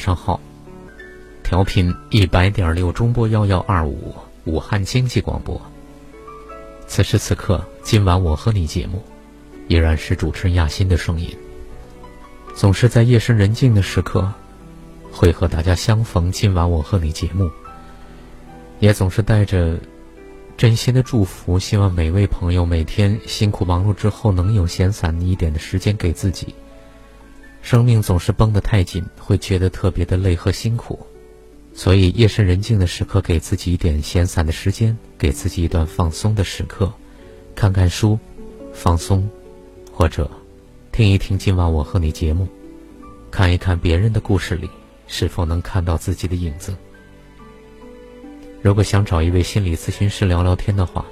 上好。调频一百点六中波幺幺二五武汉经济广播。此时此刻，今晚我和你节目，依然是主持人亚欣的声音。总是在夜深人静的时刻，会和大家相逢。今晚我和你节目，也总是带着真心的祝福，希望每位朋友每天辛苦忙碌之后，能有闲散一点的时间给自己。生命总是绷得太紧，会觉得特别的累和辛苦。所以，夜深人静的时刻，给自己一点闲散的时间，给自己一段放松的时刻，看看书，放松，或者听一听今晚我和你节目，看一看别人的故事里是否能看到自己的影子。如果想找一位心理咨询师聊聊天的话，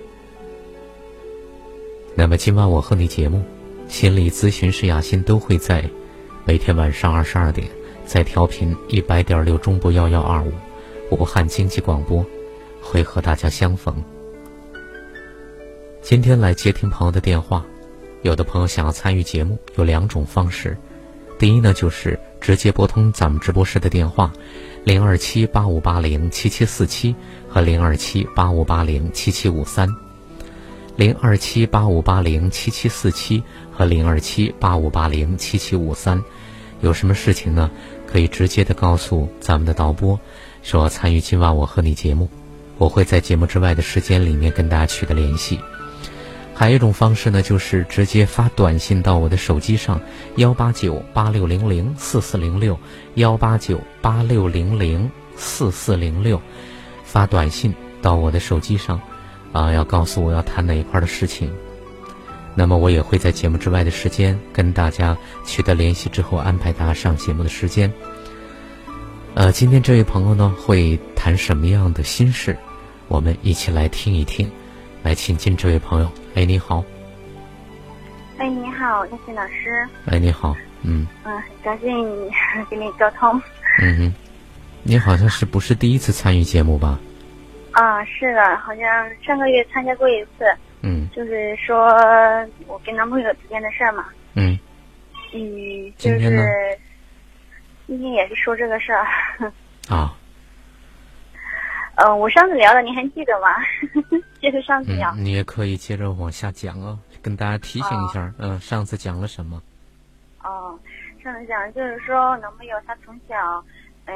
那么今晚我和你节目，心理咨询师雅欣都会在每天晚上二十二点。在调频一百点六中部幺幺二五，武汉经济广播，会和大家相逢。今天来接听朋友的电话，有的朋友想要参与节目，有两种方式。第一呢，就是直接拨通咱们直播室的电话，零二七八五八零七七四七和零二七八五八零七七五三，零二七八五八零七七四七和零二七八五八零七七五三。有什么事情呢？可以直接的告诉咱们的导播，说参与今晚我和你节目，我会在节目之外的时间里面跟大家取得联系。还有一种方式呢，就是直接发短信到我的手机上，幺八九八六零零四四零六，幺八九八六零零四四零六，发短信到我的手机上，啊，要告诉我要谈哪一块的事情。那么我也会在节目之外的时间跟大家取得联系，之后安排大家上节目的时间。呃，今天这位朋友呢会谈什么样的心事？我们一起来听一听。来，请进这位朋友。哎，你好。哎，你好，叶欣老师。哎，你好。嗯。嗯，很高兴 跟你沟通。嗯哼。你好像是不是第一次参与节目吧？啊，是的，好像上个月参加过一次。嗯，就是说我跟男朋友之间的事儿嘛。嗯。嗯，就是今天也是说这个事儿。啊。嗯，我上次聊的你还记得吗？接 着上次聊。你也可以接着往下讲啊，跟大家提醒一下。嗯，上次讲了什么？哦，上次讲就是说男朋友他从小嗯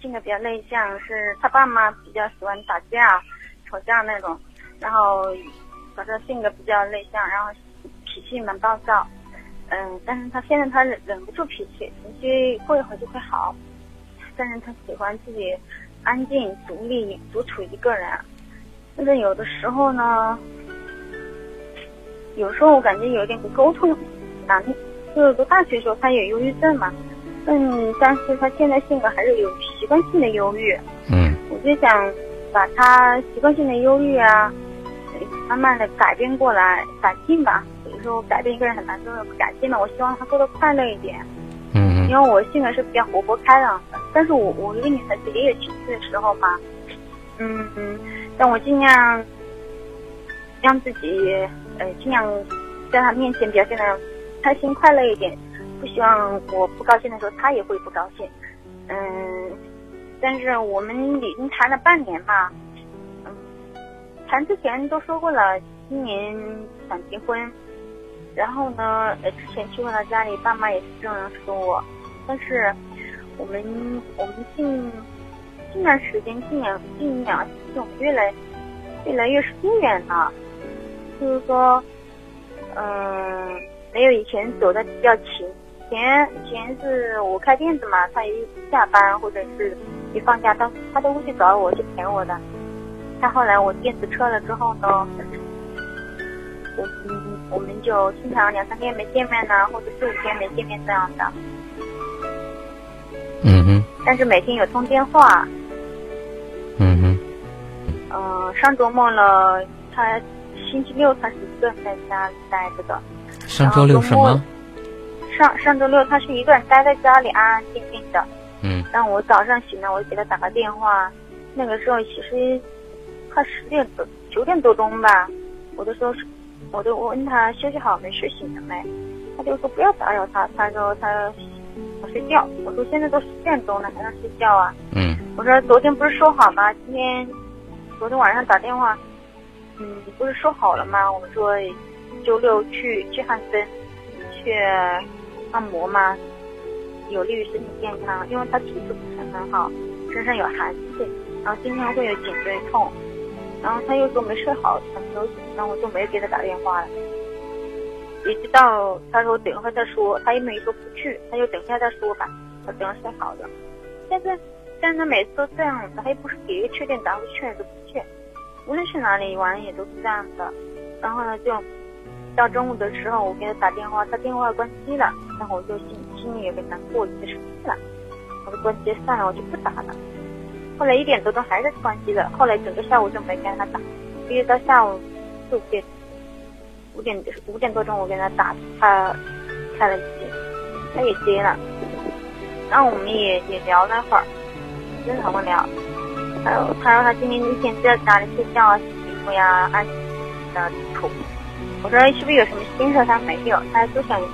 性格比较内向，是他爸妈比较喜欢打架、吵架那种，然后。他的性格比较内向，然后脾气蛮暴躁，嗯，但是他现在他忍忍不住脾气，情绪过一会儿就会好，但是他喜欢自己安静、独立、独处一个人。但是有的时候呢，有时候我感觉有点沟通难。就是读大学时候他有忧郁症嘛，嗯，但是他现在性格还是有习惯性的忧郁。嗯，我就想把他习惯性的忧郁啊。慢慢的改变过来，改进吧。有时候，改变一个人很难，就是改进嘛。我希望他过得快乐一点。嗯。因为我性格是比较活泼开朗的，但是我我一个女孩子也有情绪的时候嘛。嗯嗯。但我尽量让自己呃尽量在他面前表现的开心快乐一点，不希望我不高兴的时候他也会不高兴。嗯。但是我们已经谈了半年嘛。谈之前都说过了，今年想结婚，然后呢，呃，之前去过他家里，爸妈也是这样说我，但是我们我们近近段时间，近两近两星期，我们越来越来越疏远了，就是说，嗯，没有以前走的比较勤，前以前是我开店子嘛，他一下班或者是一放假，他他都会去找我去陪我的。他后来我电子车了之后呢，我嗯我们就经常两三天没见面呢，或者四五天没见面这样的。嗯哼。但是每天有通电话。嗯哼。嗯，上周末了，他星期六他是一个人在家里待着的。上周六什么？上上周六他是一个人待在家里安安静静的。嗯。但我早上醒了，我就给他打个电话。那个时候其实快十点多、九点多钟吧，我都说，我都问他休息好没，睡醒了没？他就说不要打扰他，他说他要睡觉。我说现在都十点钟了，还要睡觉啊？嗯。我说昨天不是说好吗？今天昨天晚上打电话，嗯，不是说好了吗？我们说周六去去汉森，去按摩吗，有利于身体健康。因为他体质不是很好，身上有寒气，然后经常会有颈椎痛，然后他又说没睡好，想休息，然后我就没给他打电话了。一直到他说等一会再说，他又没说不去，他就等一下再说吧，他等睡好了。现在。但他每次都这样子，他又不是给一个确定答复，去还是不去？无论去哪里玩也都是这样的。然后呢，就到中午的时候，我给他打电话，他电话关机了，然后我就心心里有点难过，有点生气了。我就关机算了，我就不打了。后来一点多钟还是关机了，后来整个下午就没跟他打，一直到下午四五点，五点五点多钟我跟他打，他开了机，他也接了，然后我们也也聊了会儿。正常的聊，还有他说他今天一天在家里睡觉啊、洗衣服呀、安的处。我说是不是有什么心事？他没有，他就想一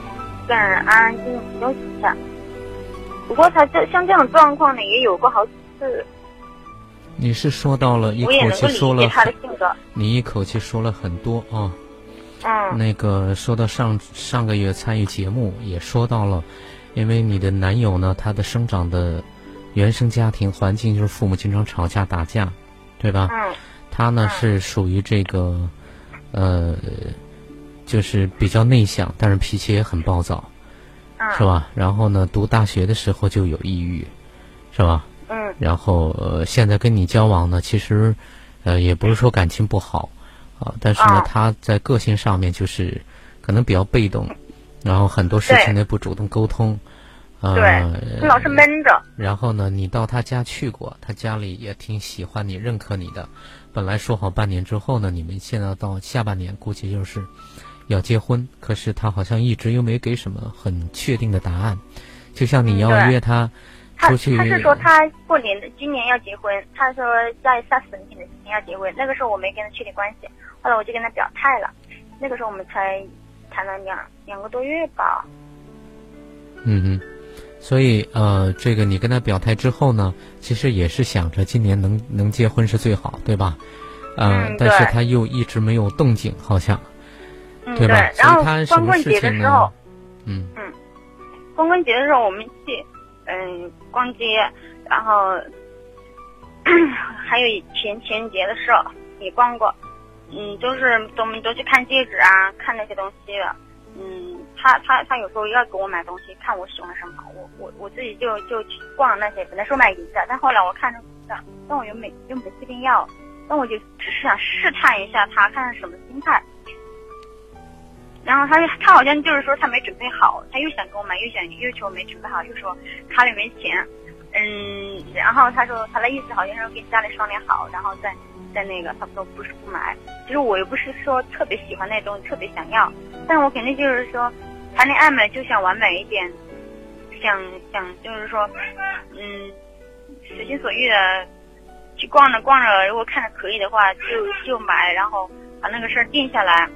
个人安安静静休息一下。不过他这像这种状况呢，也有过好几次。你是说到了一口气说了，你一口气说了很多啊。嗯。那个说到上上个月参与节目，也说到了，因为你的男友呢，他的生长的。原生家庭环境就是父母经常吵架打架，对吧？嗯。他呢是属于这个，呃，就是比较内向，但是脾气也很暴躁，是吧？然后呢，读大学的时候就有抑郁，是吧？嗯。然后呃，现在跟你交往呢，其实呃也不是说感情不好啊，但是呢，他在个性上面就是可能比较被动，然后很多事情呢不主动沟通。对，老是闷着。然后呢，你到他家去过，他家里也挺喜欢你、认可你的。本来说好半年之后呢，你们现在到下半年估计就是要结婚，可是他好像一直又没给什么很确定的答案。就像你要约他出去，他是说他过年的今年要结婚，他说在三十年的时间要结婚。那个时候我没跟他确定关系，后来我就跟他表态了。那个时候我们才谈了两两个多月吧。嗯嗯。所以，呃，这个你跟他表态之后呢，其实也是想着今年能能结婚是最好，对吧？嗯，但是他又一直没有动静，好像，对吧？然后光棍节的时候，嗯嗯，光棍节的时候我们去嗯逛街，然后还有前情人节的时候也逛过，嗯，都是我们都去看戒指啊，看那些东西的，嗯。他他他有时候要给我买东西，看我喜欢什么，我我我自己就就去逛那些。本来说买银的，但后来我看着的，但我又没又没确定要，但我就只是想试探一下他，看是什么心态。然后他他好像就是说他没准备好，他又想给我买，又想又求我没准备好，又说卡里没钱。嗯，然后他说他的意思好像是跟家里商量好，然后再再那个，他说不是不买。其实我又不是说特别喜欢那东西，特别想要，但我肯定就是说。谈恋爱嘛，就想完美一点，想想就是说，嗯，随心所欲的去逛着逛着，如果看着可以的话，就就买，然后把那个事儿定下来，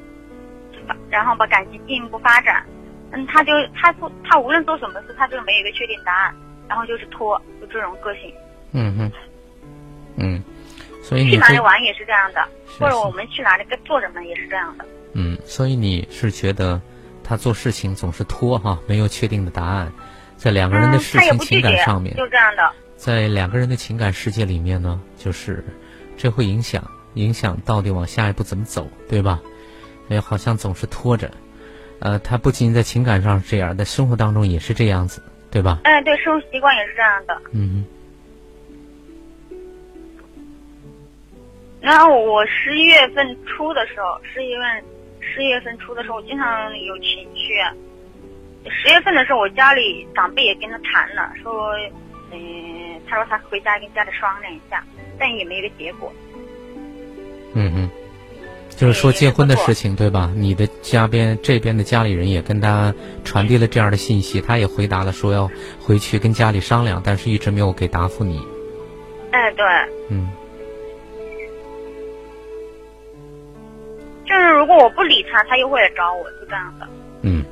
然后把感情进一步发展。嗯，他就他做他无论做什么事，他就没有一个确定答案，然后就是拖，就这种个性。嗯哼，嗯，所以你去哪里玩也是这样的，或者我们去哪里跟做什么也是这样的。嗯，所以你是觉得？他做事情总是拖哈，没有确定的答案，在两个人的事情情感上面，就这样的，在两个人的情感世界里面呢，就是这会影响影响到底往下一步怎么走，对吧？哎，好像总是拖着，呃，他不仅在情感上是这样，在生活当中也是这样子，对吧？哎，对，生活习惯也是这样的。嗯。然后我十一月份初的时候，十一月份十一月份初的时候，我经常有情绪。十月份的时候，我家里长辈也跟他谈了，说，嗯，他说他回家跟家里商量一下，但也没个结果。嗯嗯，就是说结婚的事情对吧？你的家边这边的家里人也跟他传递了这样的信息，他也回答了说要回去跟家里商量，但是一直没有给答复你。哎，对。嗯。就是如果我不理他，他又会来找我，是这样的。嗯。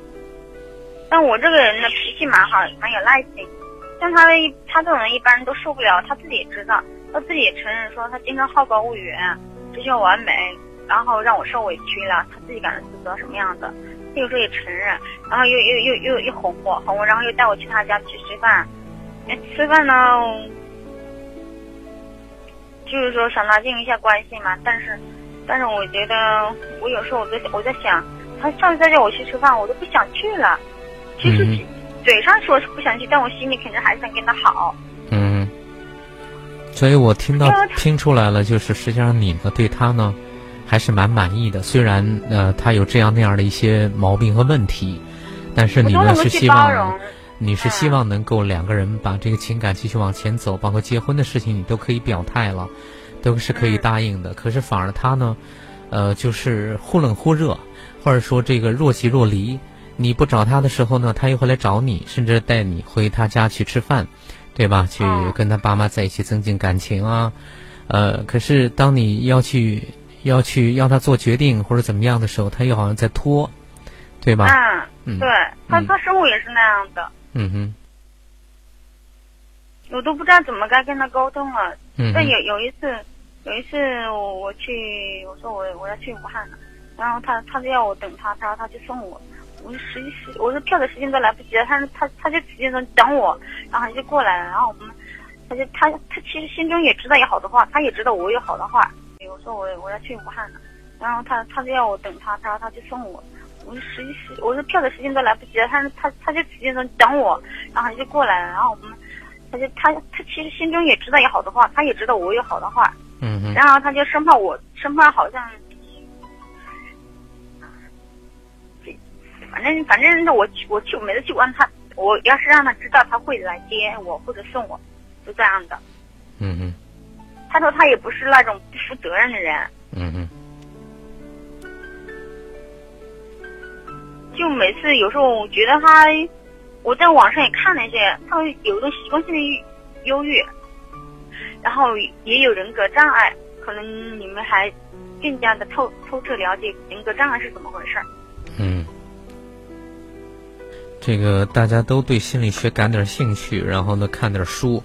但我这个人的脾气蛮好，蛮有耐心。像他的一，他这种人一般人都受不了，他自己也知道，他自己也承认说他经常好高骛远，追求完美，然后让我受委屈了，他自己感到自责什么样子，他有时候也承认，然后又又又又又哄我，哄我，然后又带我去他家去吃饭。吃饭呢，就是说想拉近一下关系嘛，但是。但是我觉得，我有时候我在我在想，他上次再叫我去吃饭，我都不想去了。其实嘴上说是不想去，但我心里肯定还是想跟他好。嗯。所以我听到听出来了，就是实际上你呢对他呢还是蛮满意的，虽然呃他有这样那样的一些毛病和问题，但是你呢是希望你是希望能够两个人把这个情感继续往前走，包括结婚的事情你都可以表态了。都是可以答应的，可是反而他呢，呃，就是忽冷忽热，或者说这个若即若离。你不找他的时候呢，他又会来找你，甚至带你回他家去吃饭，对吧？去跟他爸妈在一起增进感情啊。呃，可是当你要去要去要他做决定或者怎么样的时候，他又好像在拖，对吧？嗯，对他他生物也是那样的。嗯哼。我都不知道怎么该跟他沟通了。嗯。但有有一次。有一次我我去我说我我要去武汉了，然后他他就要我等他，他说他去送我，我说时时我说票的时间都来不及了，他说他他就直接说等我，然后他就过来了，然后我们他就他他其实心中也知道有好的话，他也知道我有好的话，我说我我要去武汉了，然后他他就要我等他，他说他去送我，我说时时我说票的时间都来不及了，他说他他就直接说等我，然后他就过来了，然后我们他就他他其实心中也知道有好的话，他也知道我有好的话。嗯，然后他就生怕我，生怕好像，反正反正我去我去每次去问他，我要是让他知道他会来接我或者送我，就这样的。嗯嗯。他说他也不是那种不负责任的人。嗯嗯。就每次有时候我觉得他，我在网上也看了一些，他会有一种习惯性的忧郁。然后也有人格障碍，可能你们还更加的透透彻了解人格障碍是怎么回事儿。嗯，这个大家都对心理学感点兴趣，然后呢看点书，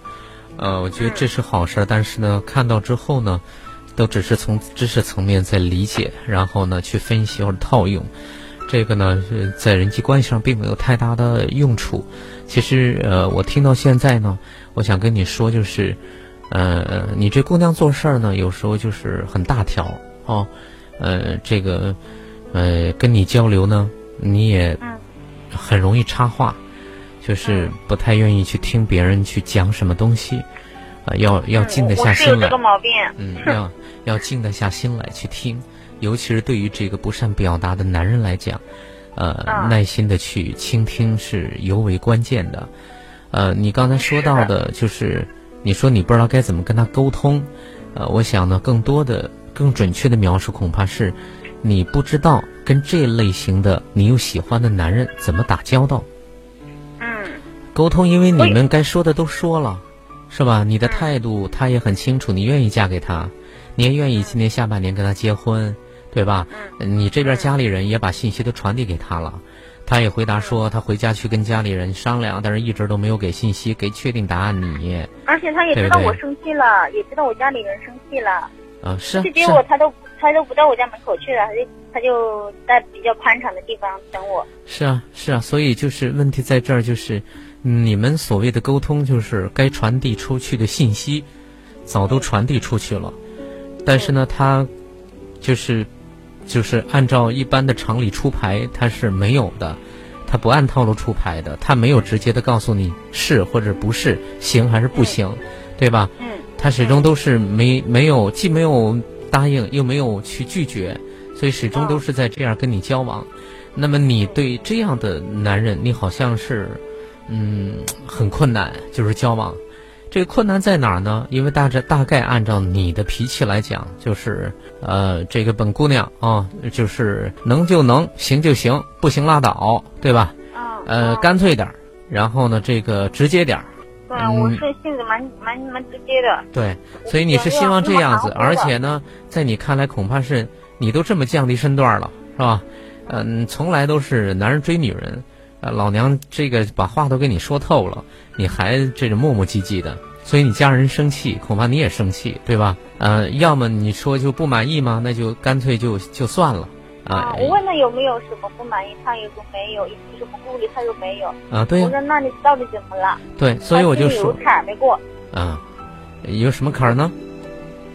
呃，我觉得这是好事儿。但是呢，看到之后呢，都只是从知识层面在理解，然后呢去分析或者套用，这个呢是在人际关系上并没有太大的用处。其实呃，我听到现在呢，我想跟你说就是。呃，你这姑娘做事儿呢，有时候就是很大条哦。呃，这个，呃，跟你交流呢，你也很容易插话，就是不太愿意去听别人去讲什么东西，啊，要要静得下心来。这个毛病。嗯，要要静得下心来去听，尤其是对于这个不善表达的男人来讲，呃，耐心的去倾听是尤为关键的。呃，你刚才说到的就是。你说你不知道该怎么跟他沟通，呃，我想呢，更多的、更准确的描述恐怕是，你不知道跟这类型的你又喜欢的男人怎么打交道。嗯。沟通，因为你们该说的都说了，是吧？你的态度他也很清楚，你愿意嫁给他，你也愿意今年下半年跟他结婚，对吧？嗯。你这边家里人也把信息都传递给他了。他也回答说，他回家去跟家里人商量，但是一直都没有给信息，给确定答案。你，而且他也知道我生气了，也知道我家里人生气了。啊，是。去接我，他都他都不到我家门口去了，他就他就在比较宽敞的地方等我。是啊，是啊，所以就是问题在这儿，就是你们所谓的沟通，就是该传递出去的信息，早都传递出去了，但是呢，他就是就是按照一般的常理出牌，他是没有的，他不按套路出牌的，他没有直接的告诉你是或者不是，行还是不行，对吧？嗯，他始终都是没没有，既没有答应，又没有去拒绝，所以始终都是在这样跟你交往。那么你对这样的男人，你好像是，嗯，很困难，就是交往。这个困难在哪儿呢？因为大致大概按照你的脾气来讲，就是呃，这个本姑娘啊，就是能就能，行就行，不行拉倒，对吧？嗯。呃，干脆点儿，然后呢，这个直接点儿。对，我是性子蛮蛮蛮直接的。对，所以你是希望这样子，而且呢，在你看来，恐怕是你都这么降低身段了，是吧？嗯，从来都是男人追女人，呃，老娘这个把话都跟你说透了，你还这种磨磨唧唧的，所以你家人生气，恐怕你也生气，对吧？呃，要么你说就不满意吗？那就干脆就就算了啊。我问他有没有什么不满意，他也说没有；有什么顾虑，他又没有。啊，对呀。我说那你到底怎么了？对，所以我就说。有坎没过。啊，有什么坎儿呢？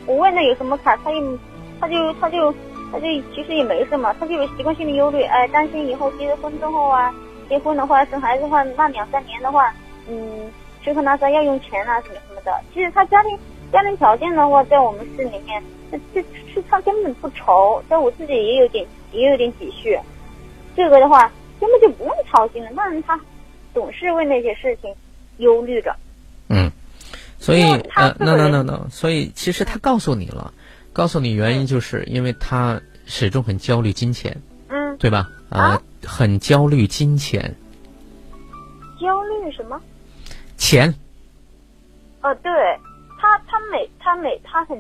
我问他有什么坎儿，他又，他就他就。他就其实也没什么，他就有习惯性的忧虑，哎，担心以后结了婚之后啊，结婚的话生孩子的话，那两三年的话，嗯，吃喝拉撒要用钱啊，什么什么的。其实他家庭家庭条件的话，在我们市里面，这这是他根本不愁。但我自己也有点也有点积蓄，这个的话根本就不用操心了。但是他总是为那些事情忧虑着。嗯，所以呃，那那那那，所以其实他告诉你了。告诉你原因，就是因为他始终很焦虑金钱，嗯，对吧？啊，很焦虑金钱。焦虑什么？钱。哦，对，他他每他每他很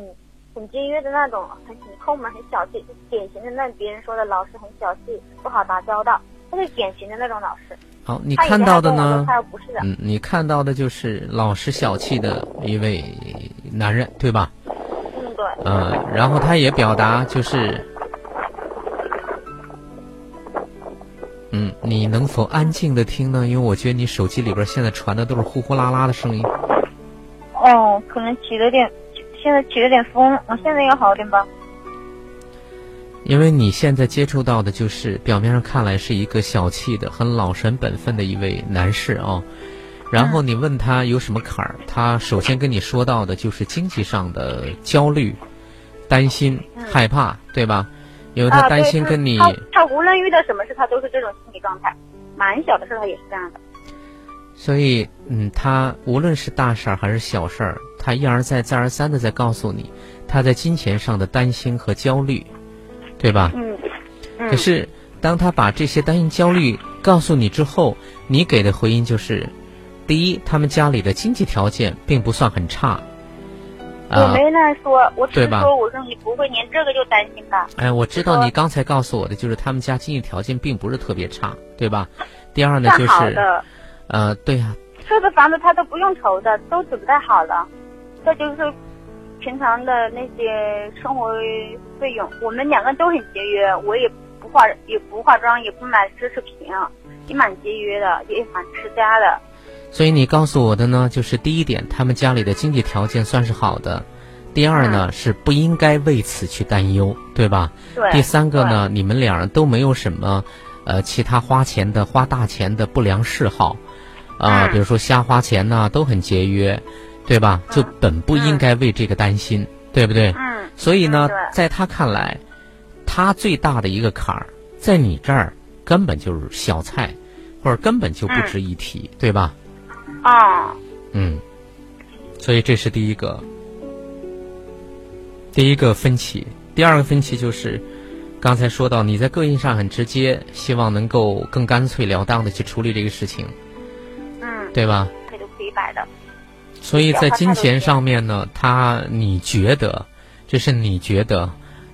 很节约的那种，很很抠门，很小气，就典型的那别人说的老师很小气，不好打交道，他是典型的那种老师。好，你看到的呢？他不是的。嗯，你看到的就是老实小气的一位男人，对吧？嗯，然后他也表达就是，嗯，你能否安静的听呢？因为我觉得你手机里边现在传的都是呼呼啦啦的声音。哦，可能起了点，现在起了点风，我现在要好点吧。因为你现在接触到的就是表面上看来是一个小气的、很老实本分的一位男士啊。然后你问他有什么坎儿，他首先跟你说到的就是经济上的焦虑、担心、害怕，对吧？因为他担心跟你。他他无论遇到什么事，他都是这种心理状态。蛮小的事，他也是这样的。所以，嗯，他无论是大事儿还是小事儿，他一而再、再而三的在告诉你他在金钱上的担心和焦虑，对吧？嗯。可是，当他把这些担心、焦虑告诉你之后，你给的回应就是。第一，他们家里的经济条件并不算很差。我没那说，我只是说，我说你不会连这个就担心吧？哎，我知道你刚才告诉我的就是他们家经济条件并不是特别差，对吧？第二呢，就是，呃，对呀。车子房子他都不用愁的，都准备好了，这就是平常的那些生活费用。我们两个都很节约，我也不化也不化妆，也不买奢侈品，也蛮节约的，也蛮持家的。所以你告诉我的呢，就是第一点，他们家里的经济条件算是好的；第二呢，是不应该为此去担忧，对吧？对。第三个呢，你们俩都没有什么，呃，其他花钱的、花大钱的不良嗜好，啊，比如说瞎花钱呐，都很节约，对吧？就本不应该为这个担心，对不对？嗯。所以呢，在他看来，他最大的一个坎儿，在你这儿根本就是小菜，或者根本就不值一提，对吧？啊，嗯，所以这是第一个，第一个分歧。第二个分歧就是，刚才说到你在个性上很直接，希望能够更干脆了当的去处理这个事情，嗯，对吧？所以在金钱上面呢，他你觉得，这是你觉得，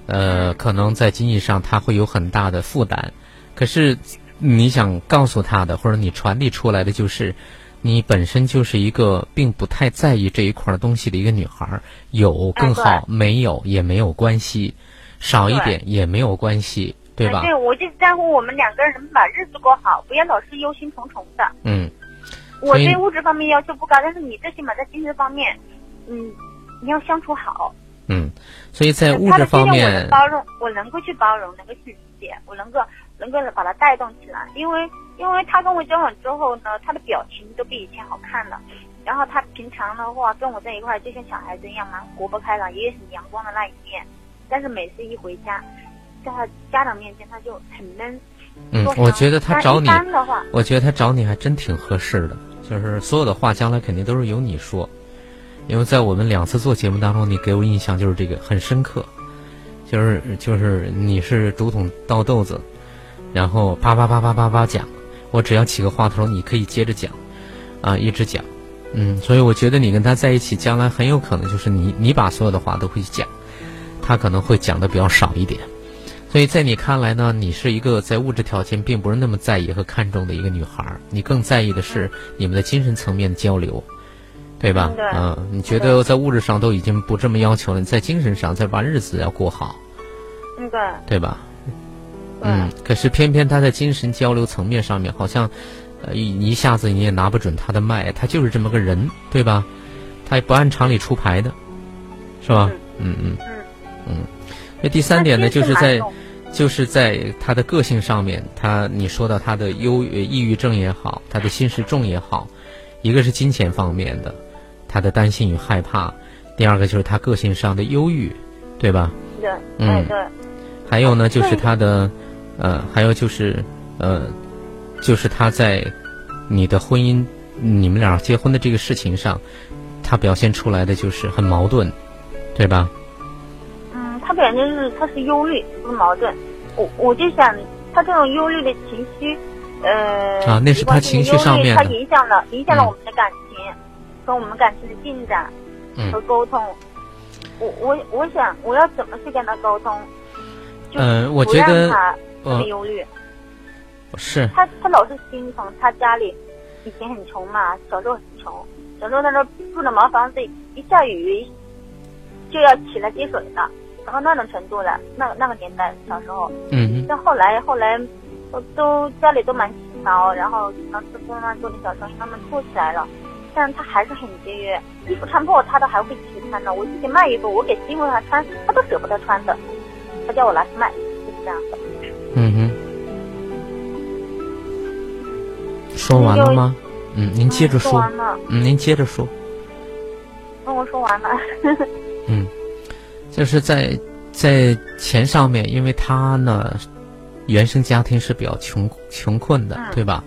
呃，可能在经济上他会有很大的负担，可是你想告诉他的，或者你传递出来的就是。你本身就是一个并不太在意这一块东西的一个女孩，有更好，没有也没有关系，少一点也没有关系，对吧？对，我就在乎我们两个人能把日子过好，不要老是忧心忡忡的。嗯，我对物质方面要求不高，但是你最起码在精神方面，嗯，你要相处好。嗯，所以在物质方面，包容，我能够去包容，能够去理解，我能够能够把他带动起来。因为因为他跟我交往之后呢，他的表情都比以前好看了。然后他平常的话跟我在一块儿就像小孩子一样蛮活泼开朗，也有很阳光的那一面。但是每次一回家，在他家长面前他就很闷。嗯，我觉得他找你，我觉得他找你还真挺合适的。就是所有的话将来肯定都是由你说，因为在我们两次做节目当中，你给我印象就是这个很深刻，就是就是你是竹筒倒豆子，然后叭叭叭叭叭叭讲，我只要起个话头，你可以接着讲，啊，一直讲。嗯，所以我觉得你跟他在一起，将来很有可能就是你，你把所有的话都会讲，他可能会讲的比较少一点。所以在你看来呢，你是一个在物质条件并不是那么在意和看重的一个女孩，你更在意的是你们的精神层面的交流，对吧？嗯，你觉得在物质上都已经不这么要求了，你在精神上再把日子要过好，嗯，对，对吧？嗯，可是偏偏他在精神交流层面上面好像。呃，一一下子你也拿不准他的脉，他就是这么个人，对吧？他也不按常理出牌的，是吧？嗯嗯嗯。那第三点呢，就是在就是在他的个性上面，他你说到他的忧抑郁症也好，他的心事重也好，一个是金钱方面的，他的担心与害怕；第二个就是他个性上的忧郁，对吧？对，嗯对。还有呢，就是他的呃，还有就是呃。就是他在你的婚姻，你们俩结婚的这个事情上，他表现出来的就是很矛盾，对吧？嗯，他表现是他是忧虑，不是矛盾。我我就想，他这种忧虑的情绪，呃，啊，那是他情绪上面，他影响了影响了我们的感情跟我们感情的进展和沟通。我我我想我要怎么去跟他沟通？嗯，我觉得他么忧虑。是他，他老是心疼他家里以前很穷嘛，小时候很穷，小时候那时候住的茅房子，一下雨就要起来接水的，然后那种程度的，那那个年代小时候，嗯，但后来后来都都家里都蛮勤劳，然后能吃工啊做点小生意，慢慢做起来了，但是他还是很节约，衣服穿破他都还会自己穿的，我自己卖衣服，我给新妇他穿，他都舍不得穿的，他叫我拿去卖，就是这样的，嗯哼。说完了吗？嗯，您接着说。嗯，您接着说。那我说完了。嗯，就是在在钱上面，因为他呢，原生家庭是比较穷穷困的，对吧？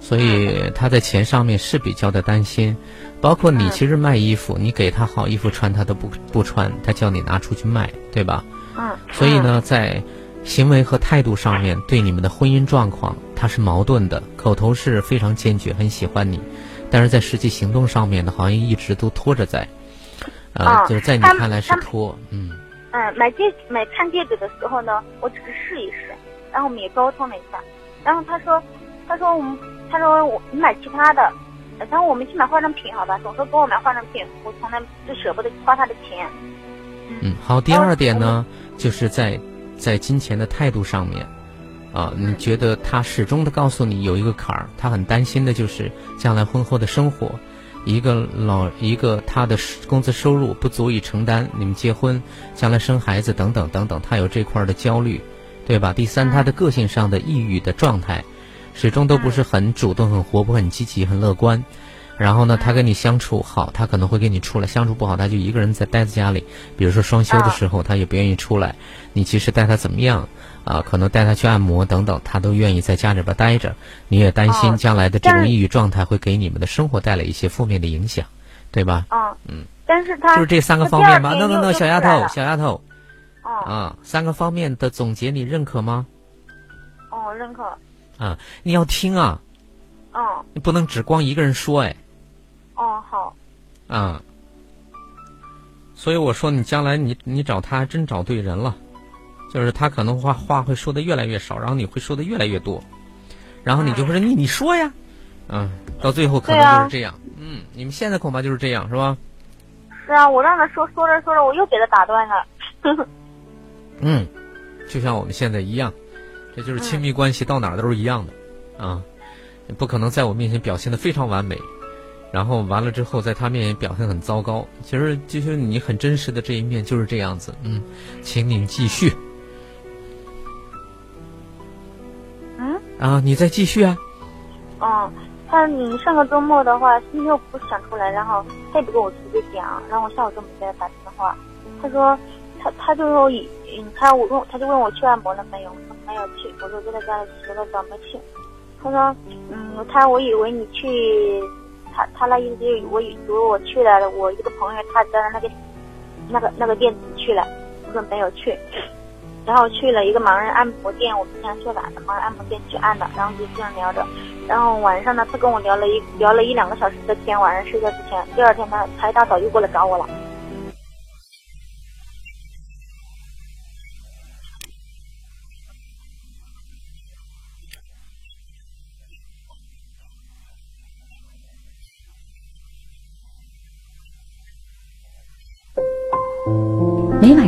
所以他在钱上面是比较的担心。包括你其实卖衣服，你给他好衣服穿，他都不不穿，他叫你拿出去卖，对吧？嗯。所以呢，在。行为和态度上面对你们的婚姻状况，他是矛盾的。口头是非常坚决，很喜欢你，但是在实际行动上面呢，好像一直都拖着在。啊，就是在你看来是拖，嗯。嗯，买戒买看戒指的时候呢，我只是试一试，然后我们也沟通了一下，然后他说，他说我们，他说我你买其他的，然后我们去买化妆品好吧，总说给我买化妆品，我从来就舍不得花他的钱。嗯，好，第二点呢，就是在。在金钱的态度上面，啊，你觉得他始终的告诉你有一个坎儿，他很担心的就是将来婚后的生活，一个老一个他的工资收入不足以承担你们结婚、将来生孩子等等等等，他有这块的焦虑，对吧？第三，他的个性上的抑郁的状态，始终都不是很主动、很活泼、很积极、很乐观。然后呢，他跟你相处好，他可能会跟你出来；相处不好，他就一个人在待在家里。比如说双休的时候，他也不愿意出来。你其实带他怎么样啊，可能带他去按摩等等，他都愿意在家里边待着。你也担心将来的这种抑郁状态会给你们的生活带来一些负面的影响，对吧？嗯嗯。但是他就是这三个方面吧？那那那小丫头，小丫头，啊，三个方面的总结你认可吗？哦，认可。啊，你要听啊。哦。你不能只光一个人说哎。哦，好。啊，所以我说你将来你你找他真找对人了，就是他可能话话会说的越来越少，然后你会说的越来越多，然后你就会说你你说呀，嗯，到最后可能就是这样，嗯，你们现在恐怕就是这样，是吧？是啊，我让他说说着说着，我又给他打断了。嗯，就像我们现在一样，这就是亲密关系到哪儿都是一样的，啊，不可能在我面前表现的非常完美。然后完了之后，在他面前表现很糟糕。其实，就是你很真实的这一面就是这样子。嗯，请你继续。嗯？啊，你再继续啊。哦，他你上个周末的话，星期六不想出来，然后他也不跟我直接讲，然后我下午就没给他打电话。他说，他他就说，嗯，他我问，他就问我去按摩了没有？我说没有去，我说就在家里洗了澡没去。他说，嗯，他我以为你去。他他那意思就是我以为我去了，我一个朋友他在那个那个那个店去了，我说没有去，然后去了一个盲人按摩店，我们家去了盲人按摩店去按的，然后就这样聊着，然后晚上呢，他跟我聊了一聊了一两个小时的天，晚上睡觉之前，第二天他他一大早又过来找我了。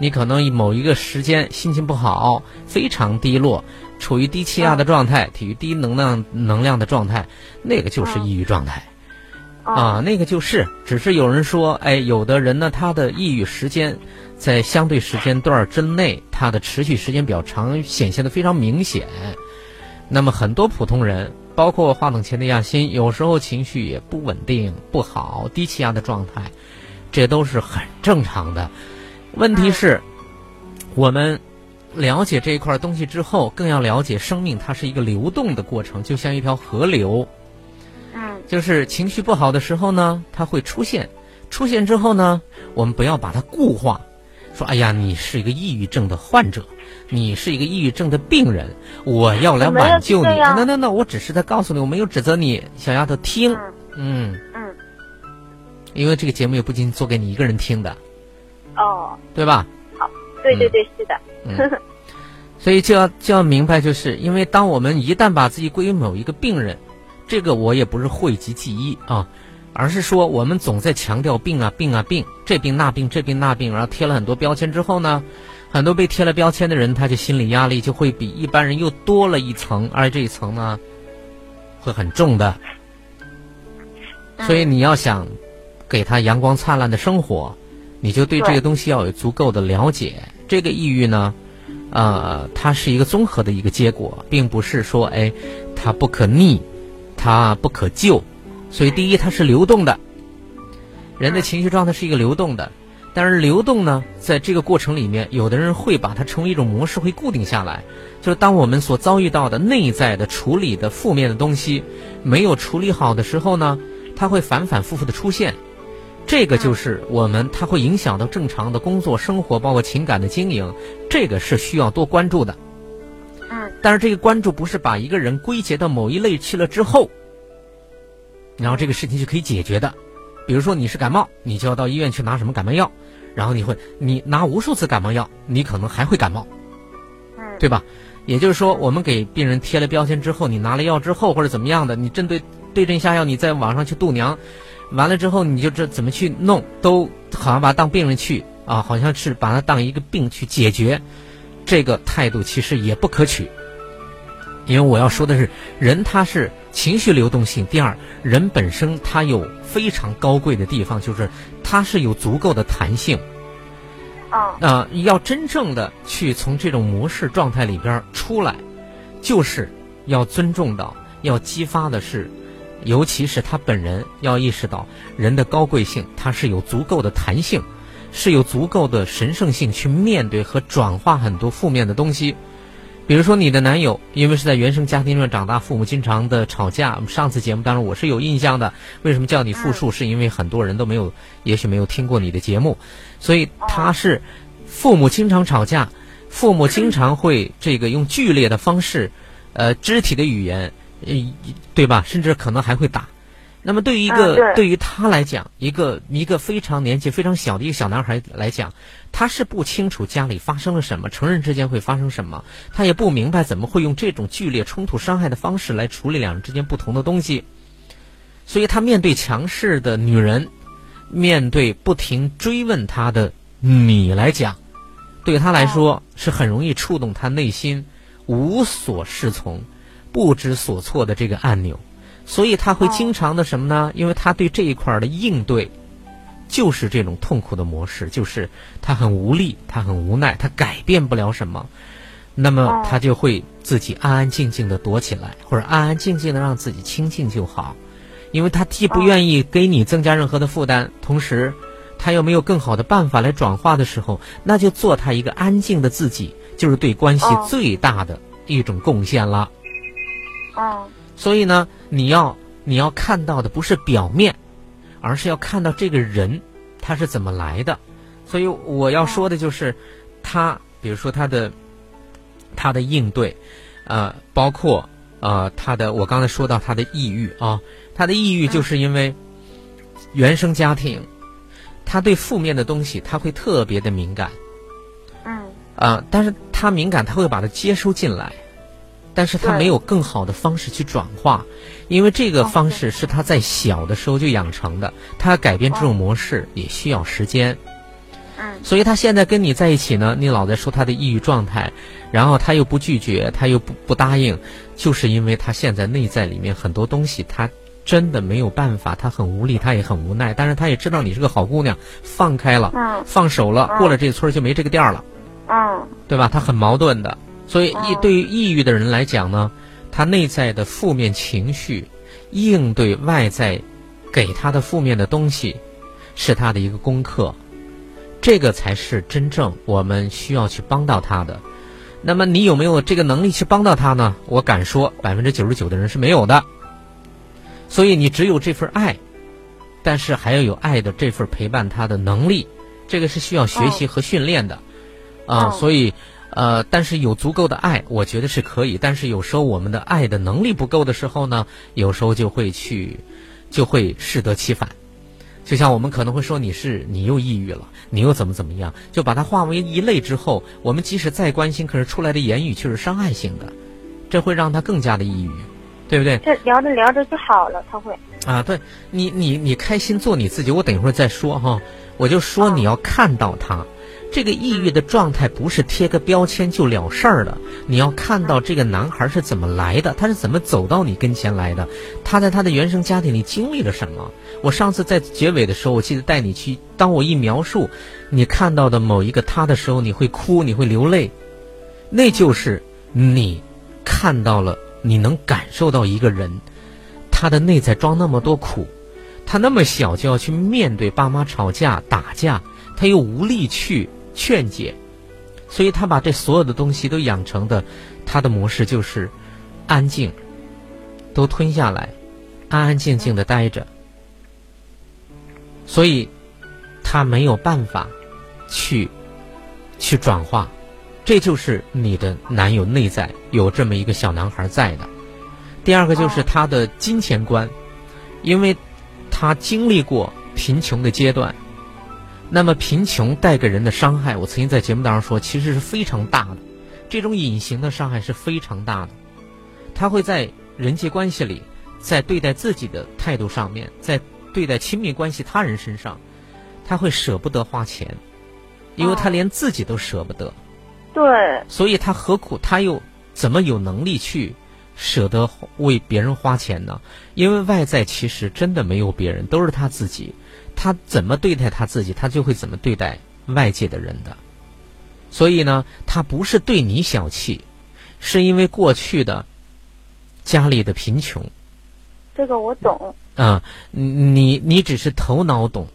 你可能某一个时间心情不好，非常低落，处于低气压的状态，处于低能量能量的状态，那个就是抑郁状态，啊，那个就是。只是有人说，哎，有的人呢，他的抑郁时间在相对时间段之内，他的持续时间比较长，显现的非常明显。那么很多普通人，包括话筒前的亚欣，有时候情绪也不稳定、不好，低气压的状态，这都是很正常的。问题是，我们了解这一块东西之后，更要了解生命，它是一个流动的过程，就像一条河流。嗯。就是情绪不好的时候呢，它会出现，出现之后呢，我们不要把它固化，说：“哎呀，你是一个抑郁症的患者，你是一个抑郁症的病人，我要来挽救你。”那那那，我只是在告诉你，我没有指责你，小丫头听。嗯。嗯。因为这个节目也不仅做给你一个人听的。哦，对吧？好，对对对，是的。嗯，所以就要就要明白，就是因为当我们一旦把自己归于某一个病人，这个我也不是讳疾忌医啊，而是说我们总在强调病啊病啊病，这病那病这病那病，然后贴了很多标签之后呢，很多被贴了标签的人，他就心理压力就会比一般人又多了一层，而这一层呢，会很重的。所以你要想给他阳光灿烂的生活。你就对这个东西要有足够的了解。这个抑郁呢，呃，它是一个综合的一个结果，并不是说，哎，它不可逆，它不可救。所以，第一，它是流动的，人的情绪状态是一个流动的。但是，流动呢，在这个过程里面，有的人会把它成为一种模式，会固定下来。就是当我们所遭遇到的内在的处理的负面的东西没有处理好的时候呢，它会反反复复的出现。这个就是我们，它会影响到正常的工作、生活，包括情感的经营，这个是需要多关注的。嗯。但是这个关注不是把一个人归结到某一类去了之后，然后这个事情就可以解决的。比如说你是感冒，你就要到医院去拿什么感冒药，然后你会你拿无数次感冒药，你可能还会感冒。嗯。对吧？也就是说，我们给病人贴了标签之后，你拿了药之后或者怎么样的，你针对对症下药，你在网上去度娘。完了之后，你就这怎么去弄，都好像把他当病人去啊，好像是把他当一个病去解决，这个态度其实也不可取。因为我要说的是，人他是情绪流动性。第二，人本身他有非常高贵的地方，就是他是有足够的弹性。啊。啊，要真正的去从这种模式状态里边出来，就是要尊重到，要激发的是，尤其是他本人要意识到人的高贵性，他是有足够的弹性，是有足够的神圣性去面对和转化很多负面的东西。比如说，你的男友因为是在原生家庭中长大，父母经常的吵架。上次节目当中我是有印象的。为什么叫你复述？是因为很多人都没有，也许没有听过你的节目，所以他是父母经常吵架，父母经常会这个用剧烈的方式，呃，肢体的语言，对吧？甚至可能还会打。那么，对于一个对于他来讲，一个一个非常年纪非常小的一个小男孩来讲，他是不清楚家里发生了什么，成人之间会发生什么，他也不明白怎么会用这种剧烈冲突伤害的方式来处理两人之间不同的东西，所以他面对强势的女人，面对不停追问他的你来讲，对他来说是很容易触动他内心无所适从、不知所措的这个按钮。所以他会经常的什么呢？因为他对这一块的应对，就是这种痛苦的模式，就是他很无力，他很无奈，他改变不了什么，那么他就会自己安安静静的躲起来，或者安安静静的让自己清静就好，因为他既不愿意给你增加任何的负担，同时他又没有更好的办法来转化的时候，那就做他一个安静的自己，就是对关系最大的一种贡献了。哦。所以呢，你要你要看到的不是表面，而是要看到这个人他是怎么来的。所以我要说的就是，他比如说他的他的应对，呃，包括呃他的我刚才说到他的抑郁啊，他的抑郁就是因为原生家庭，他对负面的东西他会特别的敏感。嗯。啊，但是他敏感，他会把它接收进来。但是他没有更好的方式去转化，因为这个方式是他在小的时候就养成的，他改变这种模式也需要时间。嗯，所以他现在跟你在一起呢，你老在说他的抑郁状态，然后他又不拒绝，他又不不答应，就是因为他现在内在里面很多东西，他真的没有办法，他很无力，他也很无奈，但是他也知道你是个好姑娘，放开了，放手了，过了这村就没这个店了，嗯，对吧？他很矛盾的。所以，抑对于抑郁的人来讲呢，他内在的负面情绪，应对外在给他的负面的东西，是他的一个功课。这个才是真正我们需要去帮到他的。那么，你有没有这个能力去帮到他呢？我敢说，百分之九十九的人是没有的。所以，你只有这份爱，但是还要有爱的这份陪伴他的能力，这个是需要学习和训练的啊。所以。呃，但是有足够的爱，我觉得是可以。但是有时候我们的爱的能力不够的时候呢，有时候就会去，就会适得其反。就像我们可能会说你是你又抑郁了，你又怎么怎么样，就把它化为一类之后，我们即使再关心，可是出来的言语却是伤害性的，这会让他更加的抑郁，对不对？这聊着聊着就好了，他会啊，对你你你开心做你自己，我等一会儿再说哈，我就说你要看到他。这个抑郁的状态不是贴个标签就了事儿的，你要看到这个男孩是怎么来的，他是怎么走到你跟前来的，他在他的原生家庭里经历了什么。我上次在结尾的时候，我记得带你去，当我一描述你看到的某一个他的时候，你会哭，你会流泪，那就是你看到了，你能感受到一个人，他的内在装那么多苦，他那么小就要去面对爸妈吵架打架，他又无力去。劝解，所以他把这所有的东西都养成的，他的模式就是安静，都吞下来，安安静静的待着。所以，他没有办法去去转化，这就是你的男友内在有这么一个小男孩在的。第二个就是他的金钱观，因为他经历过贫穷的阶段。那么贫穷带给人的伤害，我曾经在节目当中说，其实是非常大的。这种隐形的伤害是非常大的，他会在人际关系里，在对待自己的态度上面，在对待亲密关系他人身上，他会舍不得花钱，因为他连自己都舍不得。对。所以他何苦？他又怎么有能力去舍得为别人花钱呢？因为外在其实真的没有别人，都是他自己。他怎么对待他自己，他就会怎么对待外界的人的。所以呢，他不是对你小气，是因为过去的家里的贫穷。这个我懂。啊，你你只是头脑懂，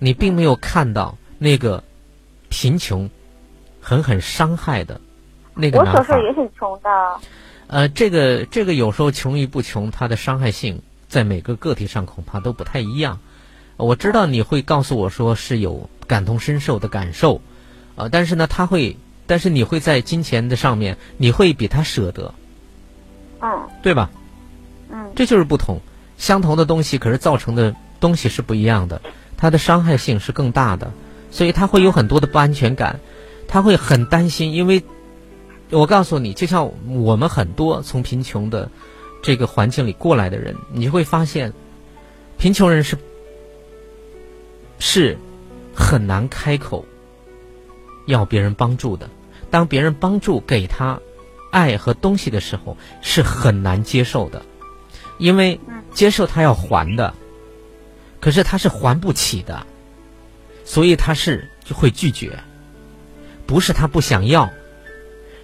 你并没有看到那个贫穷狠狠伤害的那个。我小时候也很穷的。呃，这个这个有时候穷与不穷，它的伤害性在每个个体上恐怕都不太一样。我知道你会告诉我说是有感同身受的感受，呃，但是呢，他会，但是你会在金钱的上面，你会比他舍得，嗯，对吧？嗯，这就是不同，相同的东西，可是造成的东西是不一样的，它的伤害性是更大的，所以他会有很多的不安全感，他会很担心，因为。我告诉你，就像我们很多从贫穷的这个环境里过来的人，你会发现，贫穷人是是很难开口要别人帮助的。当别人帮助给他爱和东西的时候，是很难接受的，因为接受他要还的，可是他是还不起的，所以他是就会拒绝，不是他不想要。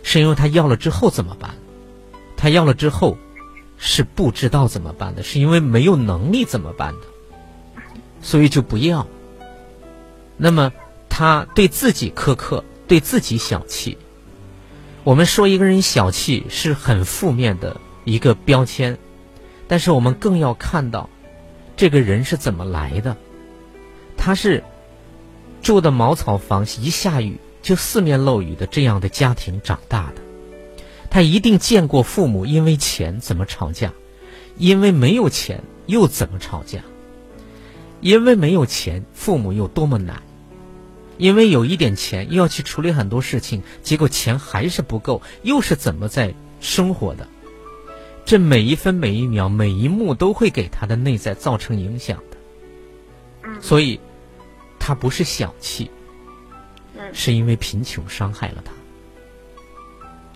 是因为他要了之后怎么办？他要了之后是不知道怎么办的，是因为没有能力怎么办的，所以就不要。那么他对自己苛刻，对自己小气。我们说一个人小气是很负面的一个标签，但是我们更要看到这个人是怎么来的。他是住的茅草房，一下雨。就四面漏雨的这样的家庭长大的，他一定见过父母因为钱怎么吵架，因为没有钱又怎么吵架，因为没有钱父母有多么难，因为有一点钱又要去处理很多事情，结果钱还是不够，又是怎么在生活的？这每一分每一秒每一幕都会给他的内在造成影响的，所以，他不是小气。是因为贫穷伤害了他，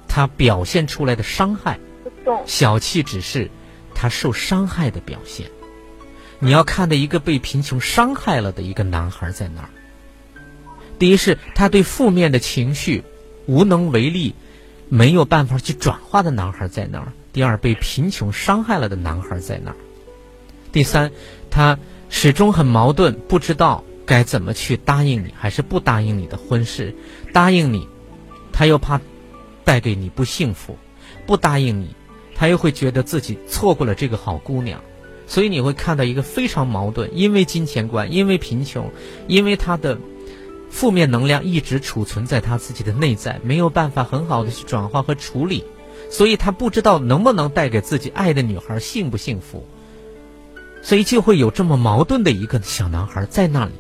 他表现出来的伤害，小气只是他受伤害的表现。你要看的一个被贫穷伤害了的一个男孩在那儿。第一是他对负面的情绪无能为力，没有办法去转化的男孩在那儿。第二，被贫穷伤害了的男孩在那儿。第三，他始终很矛盾，不知道。该怎么去答应你，还是不答应你的婚事？答应你，他又怕带给你不幸福；不答应你，他又会觉得自己错过了这个好姑娘。所以你会看到一个非常矛盾，因为金钱观，因为贫穷，因为他的负面能量一直储存在他自己的内在，没有办法很好的去转化和处理，所以他不知道能不能带给自己爱的女孩幸不幸福，所以就会有这么矛盾的一个小男孩在那里。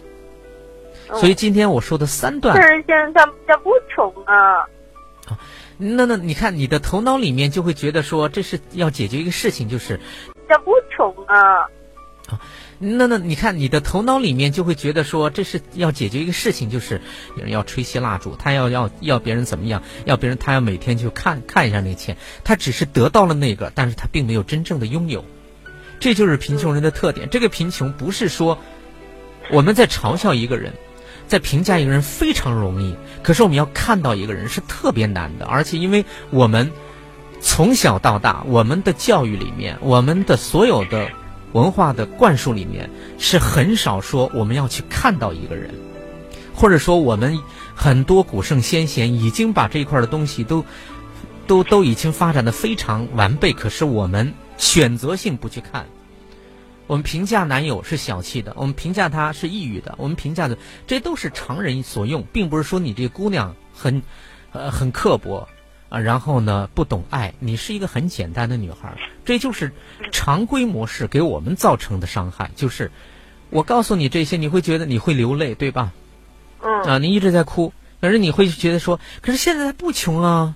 所以今天我说的三段，这人现在他不穷啊。那那你看你的头脑里面就会觉得说这是要解决一个事情，就是他不穷啊。那那你看你的头脑里面就会觉得说这是要解决一个事情，就是有人要吹熄蜡烛，他要要要别人怎么样，要别人他要每天去看看一下那个钱，他只是得到了那个，但是他并没有真正的拥有。这就是贫穷人的特点。这个贫穷不是说我们在嘲笑一个人。在评价一个人非常容易，可是我们要看到一个人是特别难的，而且因为我们从小到大，我们的教育里面，我们的所有的文化的灌输里面，是很少说我们要去看到一个人，或者说我们很多古圣先贤已经把这一块的东西都都都已经发展的非常完备，可是我们选择性不去看。我们评价男友是小气的，我们评价他是抑郁的，我们评价的这都是常人所用，并不是说你这姑娘很，呃，很刻薄，啊，然后呢不懂爱，你是一个很简单的女孩，这就是常规模式给我们造成的伤害。就是我告诉你这些，你会觉得你会流泪，对吧？嗯。啊，你一直在哭，可是你会觉得说，可是现在他不穷啊，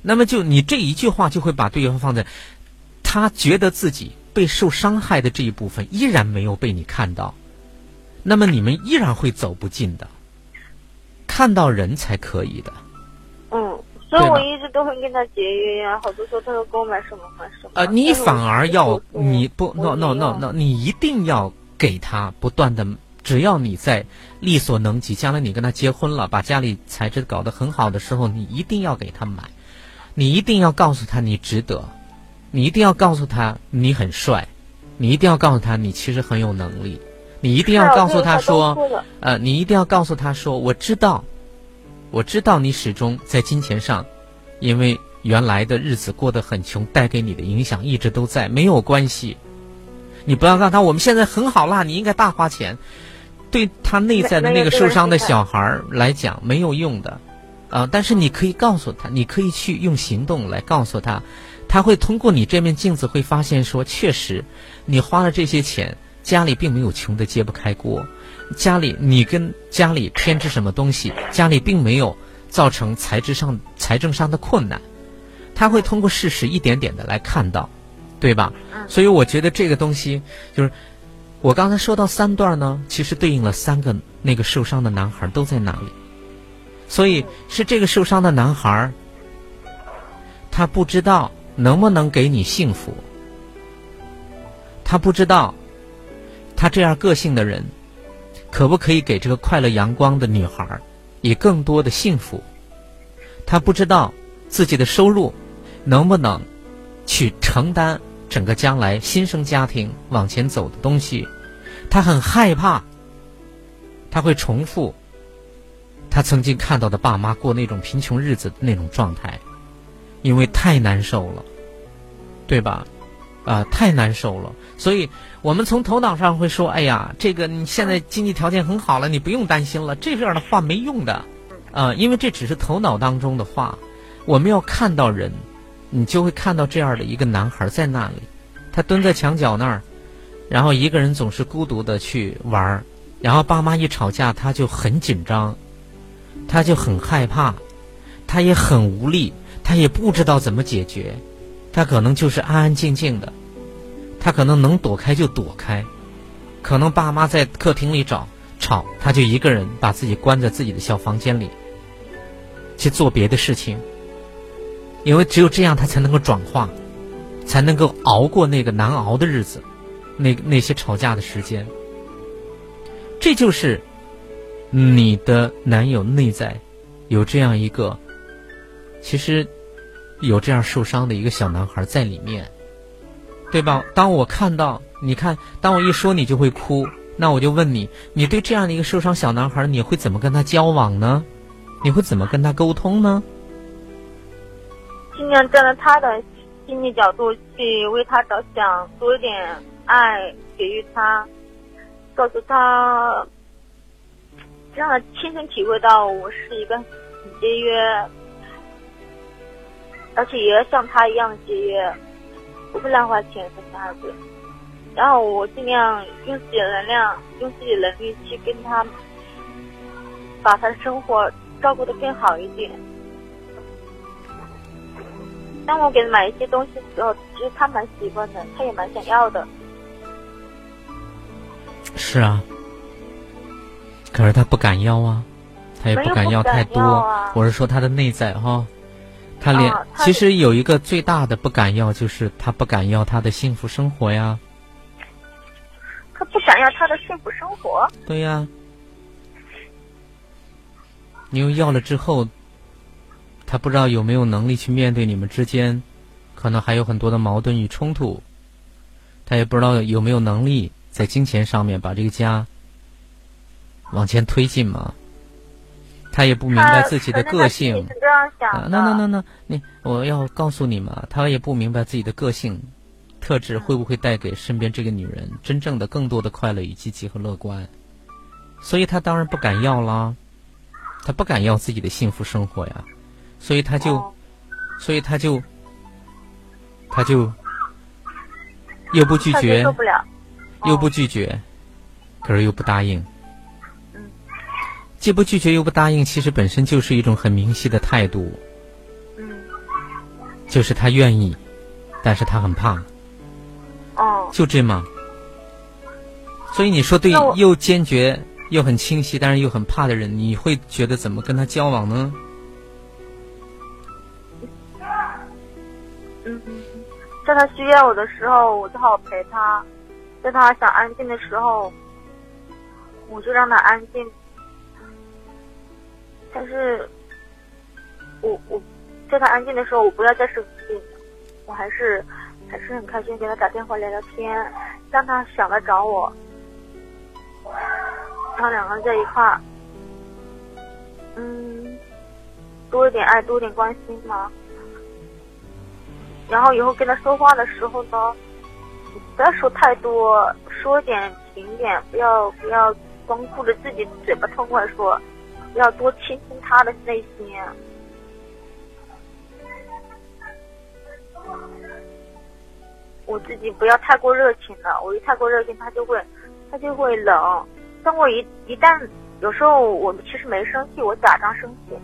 那么就你这一句话就会把对方放在，他觉得自己。被受伤害的这一部分依然没有被你看到，那么你们依然会走不近的。看到人才可以的。嗯，所以我一直都会跟他节约呀，好多时候他都给我买什么买什么。呃，你反而要你不 no no no no，你一定要给他不断的，只要你在力所能及，将来你跟他结婚了，把家里材质搞得很好的时候，你一定要给他买，你一定要告诉他你值得，你一定要告诉他你很帅，你一定要告诉他你其实很有能力，你一定要告诉他说，呃，你一定要告诉他说，我知道。我知道你始终在金钱上，因为原来的日子过得很穷，带给你的影响一直都在，没有关系。你不要告诉他我们现在很好啦，你应该大花钱。对他内在的那个受伤的小孩来讲没有用的，啊！但是你可以告诉他，你可以去用行动来告诉他，他会通过你这面镜子会发现说，确实，你花了这些钱，家里并没有穷得揭不开锅。家里，你跟家里添置什么东西，家里并没有造成财政上财政上的困难，他会通过事实一点点的来看到，对吧？所以我觉得这个东西就是，我刚才说到三段呢，其实对应了三个那个受伤的男孩都在那里，所以是这个受伤的男孩，他不知道能不能给你幸福，他不知道，他这样个性的人。可不可以给这个快乐阳光的女孩以更多的幸福？她不知道自己的收入能不能去承担整个将来新生家庭往前走的东西，她很害怕，她会重复她曾经看到的爸妈过那种贫穷日子的那种状态，因为太难受了，对吧？啊，太难受了，所以。我们从头脑上会说：“哎呀，这个你现在经济条件很好了，你不用担心了。”这样的话没用的，啊，因为这只是头脑当中的话。我们要看到人，你就会看到这样的一个男孩在那里，他蹲在墙角那儿，然后一个人总是孤独的去玩儿，然后爸妈一吵架，他就很紧张，他就很害怕，他也很无力，他也不知道怎么解决，他可能就是安安静静的。他可能能躲开就躲开，可能爸妈在客厅里找吵，他就一个人把自己关在自己的小房间里，去做别的事情。因为只有这样，他才能够转化，才能够熬过那个难熬的日子，那那些吵架的时间。这就是你的男友内在有这样一个，其实有这样受伤的一个小男孩在里面。对吧？当我看到，你看，当我一说你就会哭，那我就问你，你对这样的一个受伤小男孩，你会怎么跟他交往呢？你会怎么跟他沟通呢？尽量站在他的心理角度去为他着想，多一点爱给予他，告诉他，让他亲身体会到我是一个很节约，而且也要像他一样节约。不乱花钱的小孩子，然后我尽量用自己的能量，用自己的能力去跟他，把他的生活照顾的更好一点。当我给他买一些东西的时候，其实他蛮喜欢的，他也蛮想要的。是啊，可是他不敢要啊，他也不敢要太多。我是说他的内在哈。他连其实有一个最大的不敢要，就是他不敢要他的幸福生活呀。他不敢要他的幸福生活。对呀。你又要了之后，他不知道有没有能力去面对你们之间，可能还有很多的矛盾与冲突。他也不知道有没有能力在金钱上面把这个家往前推进嘛。他也不明白自己的个性，那那那那，你我要告诉你嘛，他也不明白自己的个性特质会不会带给身边这个女人真正的更多的快乐与积极和乐观，所以他当然不敢要啦，他不敢要自己的幸福生活呀，所以他就，所以他就，他就又不拒绝，又不拒绝，可是又不答应。既不拒绝又不答应，其实本身就是一种很明晰的态度。嗯，就是他愿意，但是他很怕。哦，就这吗？所以你说对，又坚决又很清晰，但是又很怕的人，你会觉得怎么跟他交往呢？嗯，在他需要我的时候，我就好陪他；在他想安静的时候，我就让他安静。但是，我我在他安静的时候，我不要再生气，我还是还是很开心给他打电话聊聊天，让他想来找我，他两个人在一块儿，嗯，多一点爱，多一点关心嘛。然后以后跟他说话的时候呢，不要说太多，说点平点，不要不要光顾着自己嘴巴痛快说，要多倾听他的内心。我自己不要太过热情了，我一太过热情，他就会他就会冷。但我一一旦有时候我其实没生气，我假装生气，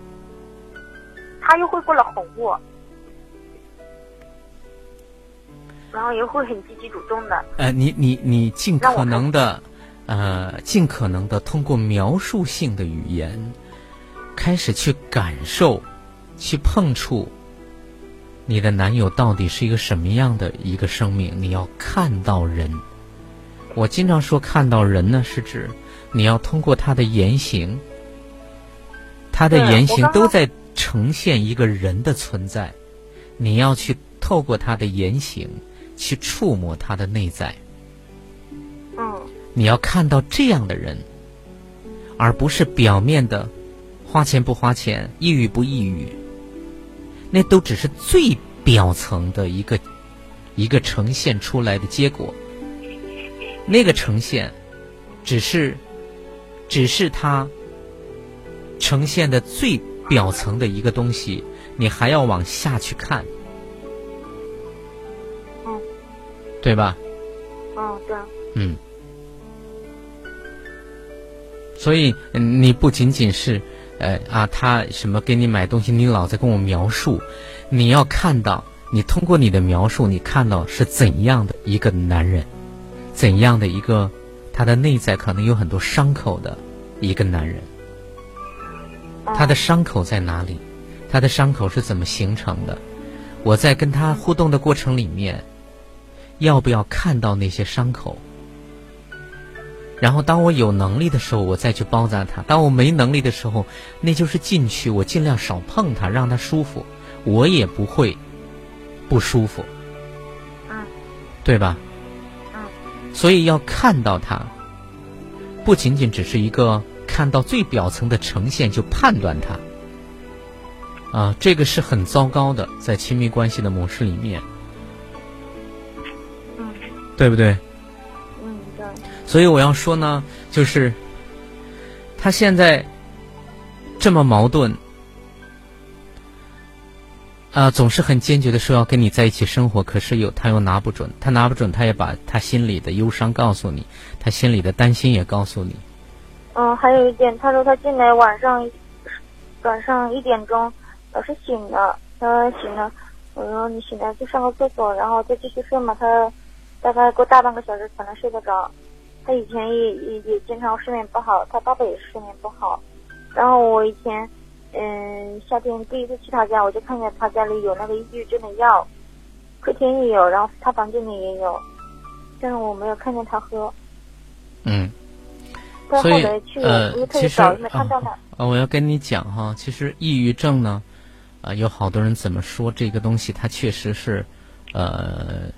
他又会过来哄我。然后也会很积极主动的。呃，你你你尽可能的，呃，尽可能的通过描述性的语言，开始去感受，去碰触你的男友到底是一个什么样的一个生命。你要看到人，我经常说看到人呢，是指你要通过他的言行，他的言行都在呈现一个人的存在，你要去透过他的言行。去触摸他的内在，你要看到这样的人，而不是表面的花钱不花钱，抑郁不抑郁，那都只是最表层的一个一个呈现出来的结果。那个呈现，只是只是他呈现的最表层的一个东西，你还要往下去看。对吧？哦，对。嗯。所以你不仅仅是，呃啊，他什么给你买东西，你老在跟我描述，你要看到，你通过你的描述，你看到是怎样的一个男人，怎样的一个他的内在可能有很多伤口的一个男人，他的伤口在哪里？他的伤口是怎么形成的？我在跟他互动的过程里面。要不要看到那些伤口？然后当我有能力的时候，我再去包扎它；当我没能力的时候，那就是进去，我尽量少碰它，让它舒服，我也不会不舒服。嗯，对吧？嗯。所以要看到它，不仅仅只是一个看到最表层的呈现就判断它。啊，这个是很糟糕的，在亲密关系的模式里面。对不对？所以我要说呢，就是他现在这么矛盾，啊，总是很坚决的说要跟你在一起生活，可是又他又拿不准，他拿不准，他也把他心里的忧伤告诉你，他心里的担心也告诉你。嗯，还有一点，他说他进来晚上晚上一点钟老是醒了，他醒了，我说你醒了就上个厕所，然后再继续睡嘛，他。大概过大半个小时才能睡得着。他以前也也也经常睡眠不好，他爸爸也睡眠不好。然后我以前，嗯，夏天第一次去他家，我就看见他家里有那个抑郁症的药，客厅也有，然后他房间里也有，但是我没有看见他喝。嗯。所以呃，其实啊，我要跟你讲哈，其实抑郁症呢，啊，有好多人怎么说这个东西，它确实是，呃。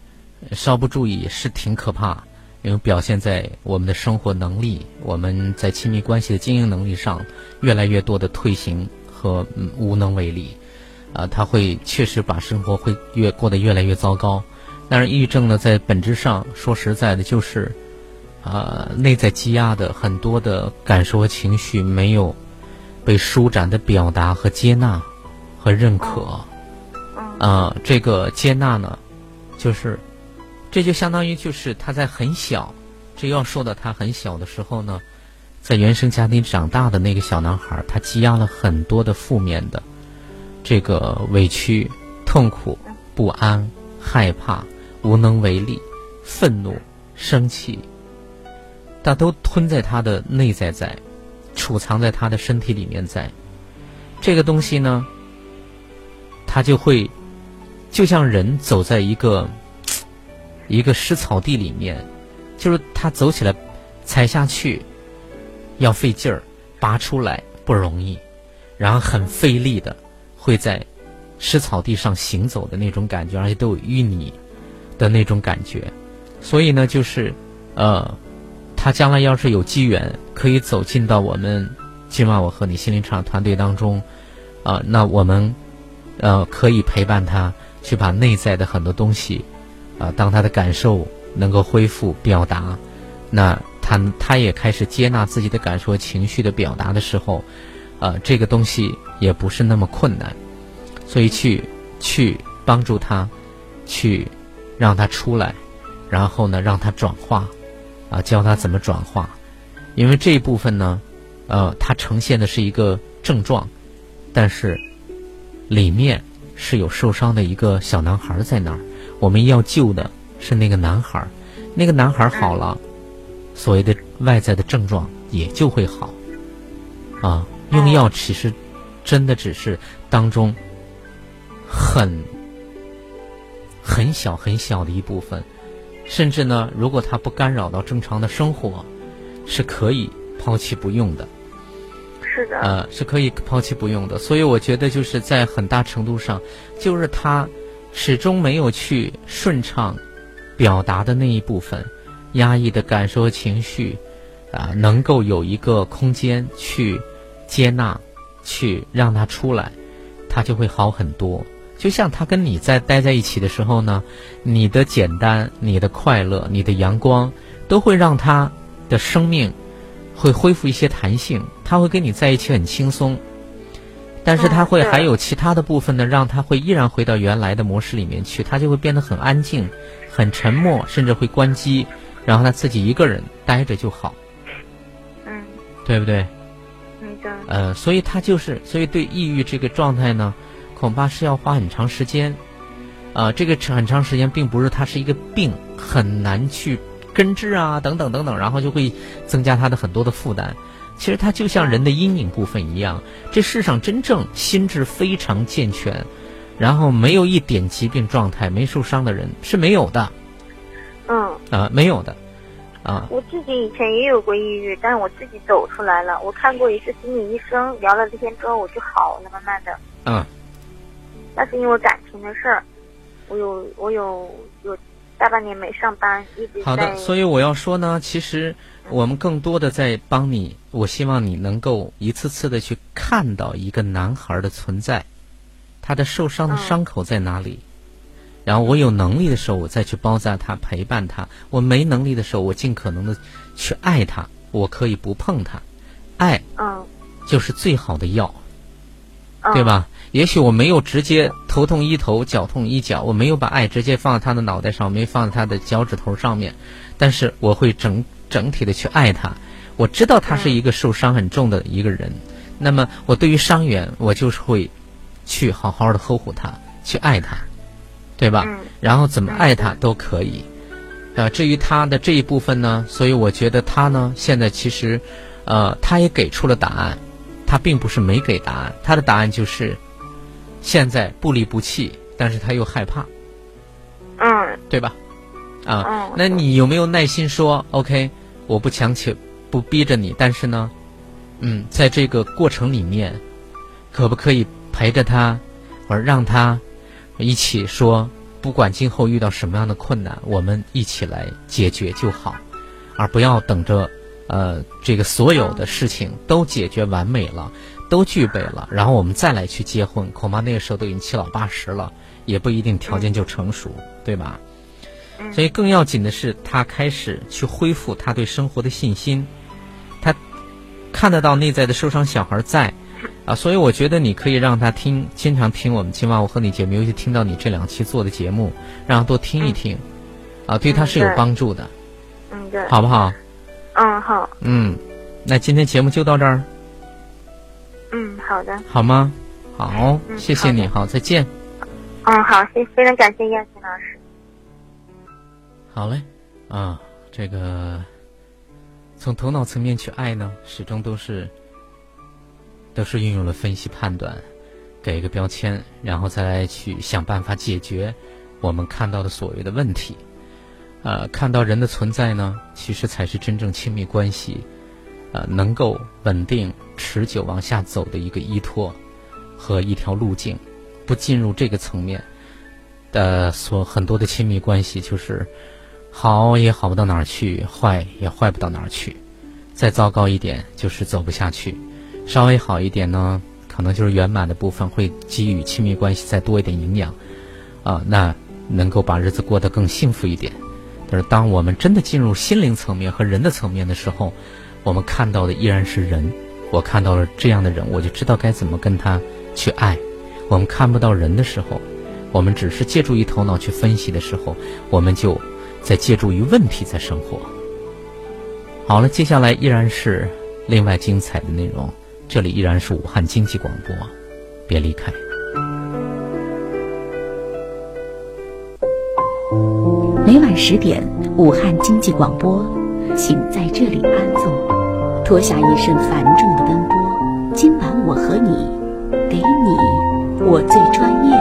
稍不注意是挺可怕，因为表现在我们的生活能力，我们在亲密关系的经营能力上越来越多的退行和无能为力，啊，他会确实把生活会越过得越来越糟糕。但是抑郁症呢，在本质上说实在的，就是啊，内在积压的很多的感受和情绪没有被舒展的表达和接纳和认可，啊，这个接纳呢，就是。这就相当于就是他在很小，这要说到他很小的时候呢，在原生家庭长大的那个小男孩，他积压了很多的负面的这个委屈、痛苦、不安、害怕、无能为力、愤怒、生气，他都吞在他的内在在，储藏在他的身体里面在。这个东西呢，他就会就像人走在一个。一个湿草地里面，就是他走起来踩下去要费劲儿，拔出来不容易，然后很费力的会在湿草地上行走的那种感觉，而且都有淤泥的那种感觉。所以呢，就是呃，他将来要是有机缘可以走进到我们今晚我和你心灵场团队当中啊，那我们呃可以陪伴他。去把内在的很多东西，啊，当他的感受能够恢复表达，那他他也开始接纳自己的感受和情绪的表达的时候，啊，这个东西也不是那么困难，所以去去帮助他，去让他出来，然后呢，让他转化，啊，教他怎么转化，因为这一部分呢，呃，它呈现的是一个症状，但是里面。是有受伤的一个小男孩在那儿，我们要救的是那个男孩，那个男孩好了，所谓的外在的症状也就会好。啊，用药其实真的只是当中很很小很小的一部分，甚至呢，如果他不干扰到正常的生活，是可以抛弃不用的。是的，呃，是可以抛弃不用的，所以我觉得就是在很大程度上，就是他始终没有去顺畅表达的那一部分压抑的感受和情绪，啊，能够有一个空间去接纳，去让他出来，他就会好很多。就像他跟你在待在一起的时候呢，你的简单、你的快乐、你的阳光，都会让他的生命。会恢复一些弹性，他会跟你在一起很轻松，但是他会还有其他的部分呢，让他会依然回到原来的模式里面去，他就会变得很安静、很沉默，甚至会关机，然后他自己一个人待着就好。嗯，对不对？嗯，所以他就是，所以对抑郁这个状态呢，恐怕是要花很长时间。啊，这个很长时间，并不是它是一个病，很难去。根治啊，等等等等，然后就会增加他的很多的负担。其实它就像人的阴影部分一样，这世上真正心智非常健全，然后没有一点疾病状态、没受伤的人是没有的。嗯。啊，没有的。啊。我自己以前也有过抑郁，但是我自己走出来了。我看过一次心理医生，聊了这天之后我就好了，慢慢的。嗯。那是因为感情的事儿，我有我有有。大半年没上班，一直好的，所以我要说呢，其实我们更多的在帮你。我希望你能够一次次的去看到一个男孩的存在，他的受伤的伤口在哪里。然后我有能力的时候，我再去包扎他，陪伴他；我没能力的时候，我尽可能的去爱他。我可以不碰他，爱，嗯，就是最好的药，对吧？也许我没有直接头痛医头，脚痛医脚，我没有把爱直接放在他的脑袋上，没放在他的脚趾头上面，但是我会整整体的去爱他。我知道他是一个受伤很重的一个人，那么我对于伤员，我就是会去好好的呵护他，去爱他，对吧？然后怎么爱他都可以。呃，至于他的这一部分呢，所以我觉得他呢，现在其实，呃，他也给出了答案，他并不是没给答案，他的答案就是。现在不离不弃，但是他又害怕，嗯，对吧？啊，那你有没有耐心说？OK，我不强求，不逼着你，但是呢，嗯，在这个过程里面，可不可以陪着他，或者让他一起说，不管今后遇到什么样的困难，我们一起来解决就好，而不要等着，呃，这个所有的事情都解决完美了。都具备了，然后我们再来去结婚，恐怕那个时候都已经七老八十了，也不一定条件就成熟，对吧？所以更要紧的是，他开始去恢复他对生活的信心，他看得到内在的受伤小孩在啊，所以我觉得你可以让他听，经常听我们今晚我和你节目，尤其听到你这两期做的节目，让他多听一听，啊，对他是有帮助的，嗯，对，好不好？嗯，好。嗯，那今天节目就到这儿。嗯，好的。好吗？好，谢谢你，好，再见。嗯，好，谢，非常感谢燕青老师。好嘞，啊，这个从头脑层面去爱呢，始终都是都是运用了分析判断，给一个标签，然后再来去想办法解决我们看到的所谓的问题。呃，看到人的存在呢，其实才是真正亲密关系，呃，能够稳定持久往下走的一个依托和一条路径。不进入这个层面的所很多的亲密关系，就是好也好不到哪儿去，坏也坏不到哪儿去。再糟糕一点，就是走不下去；稍微好一点呢，可能就是圆满的部分会给予亲密关系再多一点营养啊，那能够把日子过得更幸福一点。但是当我们真的进入心灵层面和人的层面的时候，我们看到的依然是人。我看到了这样的人，我就知道该怎么跟他去爱。我们看不到人的时候，我们只是借助于头脑去分析的时候，我们就在借助于问题在生活。好了，接下来依然是另外精彩的内容。这里依然是武汉经济广播，别离开。每晚十点，武汉经济广播，请在这里安坐，脱下一身繁重的奔波。今晚我和你，给你我最专业。